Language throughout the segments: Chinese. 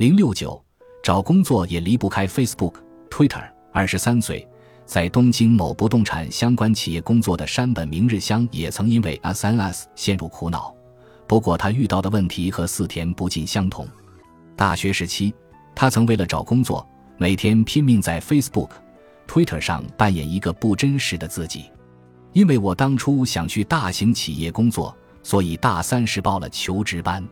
零六九，找工作也离不开 Facebook、Twitter。二十三岁，在东京某不动产相关企业工作的山本明日香也曾因为 SNS 陷入苦恼。不过，他遇到的问题和四田不尽相同。大学时期，他曾为了找工作，每天拼命在 Facebook、Twitter 上扮演一个不真实的自己。因为我当初想去大型企业工作，所以大三时报了求职班。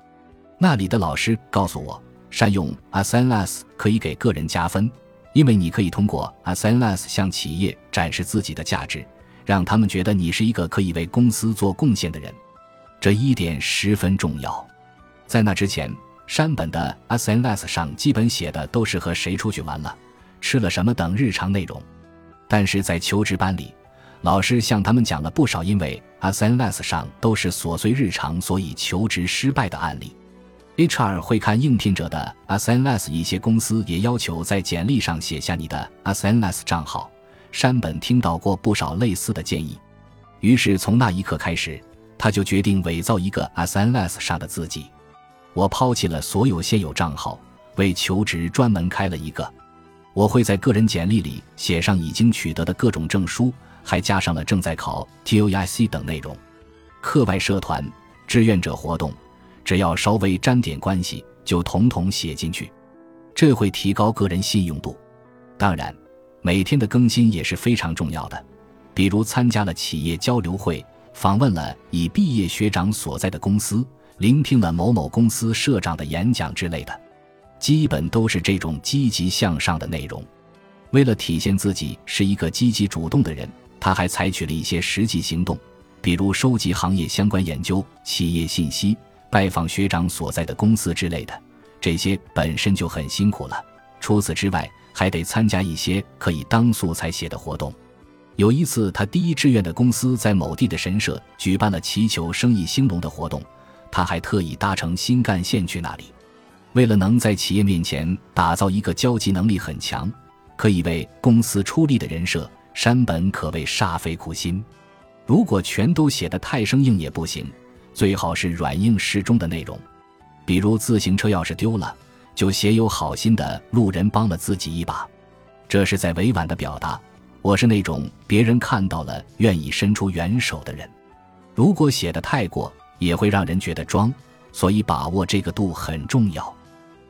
那里的老师告诉我，善用 SNS 可以给个人加分，因为你可以通过 SNS 向企业展示自己的价值，让他们觉得你是一个可以为公司做贡献的人。这一点十分重要。在那之前，山本的 SNS 上基本写的都是和谁出去玩了、吃了什么等日常内容。但是在求职班里，老师向他们讲了不少因为 SNS 上都是琐碎日常，所以求职失败的案例。HR 会看应聘者的 SNS，一些公司也要求在简历上写下你的 SNS 账号。山本听到过不少类似的建议，于是从那一刻开始。他就决定伪造一个 SNS 上的自己。我抛弃了所有现有账号，为求职专门开了一个。我会在个人简历里写上已经取得的各种证书，还加上了正在考 TOEIC 等内容。课外社团、志愿者活动，只要稍微沾点关系，就统统写进去。这会提高个人信用度。当然，每天的更新也是非常重要的，比如参加了企业交流会。访问了已毕业学长所在的公司，聆听了某某公司社长的演讲之类的，基本都是这种积极向上的内容。为了体现自己是一个积极主动的人，他还采取了一些实际行动，比如收集行业相关研究、企业信息、拜访学长所在的公司之类的。这些本身就很辛苦了，除此之外，还得参加一些可以当素材写的活动。有一次，他第一志愿的公司在某地的神社举办了祈求生意兴隆的活动，他还特意搭乘新干线去那里。为了能在企业面前打造一个交际能力很强、可以为公司出力的人设，山本可谓煞费苦心。如果全都写得太生硬也不行，最好是软硬适中的内容。比如自行车钥匙丢了，就写有好心的路人帮了自己一把，这是在委婉的表达。我是那种别人看到了愿意伸出援手的人，如果写的太过，也会让人觉得装，所以把握这个度很重要。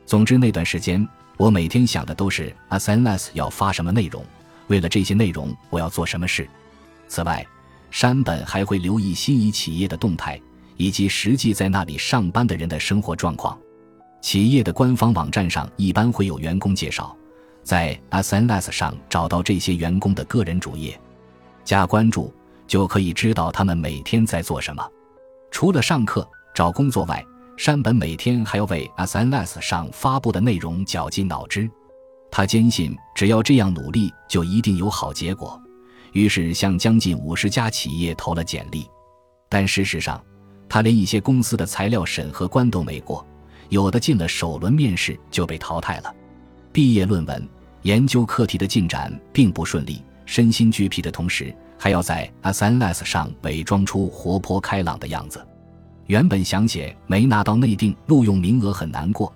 总之那段时间，我每天想的都是 SNS 要发什么内容，为了这些内容我要做什么事。此外，山本还会留意心仪企业的动态，以及实际在那里上班的人的生活状况。企业的官方网站上一般会有员工介绍。在 SNS 上找到这些员工的个人主页，加关注就可以知道他们每天在做什么。除了上课、找工作外，山本每天还要为 SNS 上发布的内容绞尽脑汁。他坚信，只要这样努力，就一定有好结果。于是向将近五十家企业投了简历，但事实上，他连一些公司的材料审核关都没过，有的进了首轮面试就被淘汰了。毕业论文。研究课题的进展并不顺利，身心俱疲的同时，还要在 SNS 上伪装出活泼开朗的样子。原本想写没拿到内定录用名额很难过，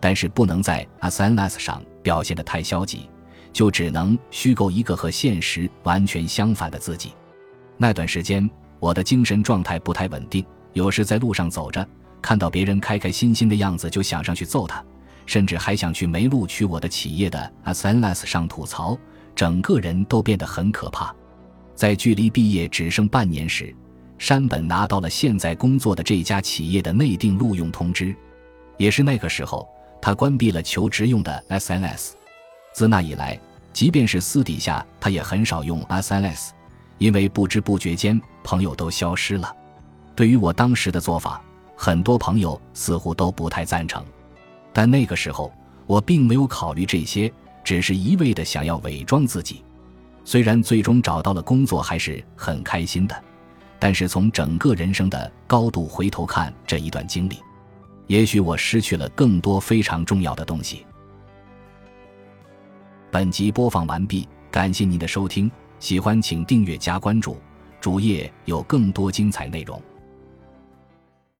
但是不能在 SNS 上表现得太消极，就只能虚构一个和现实完全相反的自己。那段时间，我的精神状态不太稳定，有时在路上走着，看到别人开开心心的样子，就想上去揍他。甚至还想去没录取我的企业的 SNS 上吐槽，整个人都变得很可怕。在距离毕业只剩半年时，山本拿到了现在工作的这家企业的内定录用通知。也是那个时候，他关闭了求职用的 SNS。自那以来，即便是私底下，他也很少用 SNS，因为不知不觉间朋友都消失了。对于我当时的做法，很多朋友似乎都不太赞成。但那个时候，我并没有考虑这些，只是一味的想要伪装自己。虽然最终找到了工作，还是很开心的，但是从整个人生的高度回头看这一段经历，也许我失去了更多非常重要的东西。本集播放完毕，感谢您的收听，喜欢请订阅加关注，主页有更多精彩内容。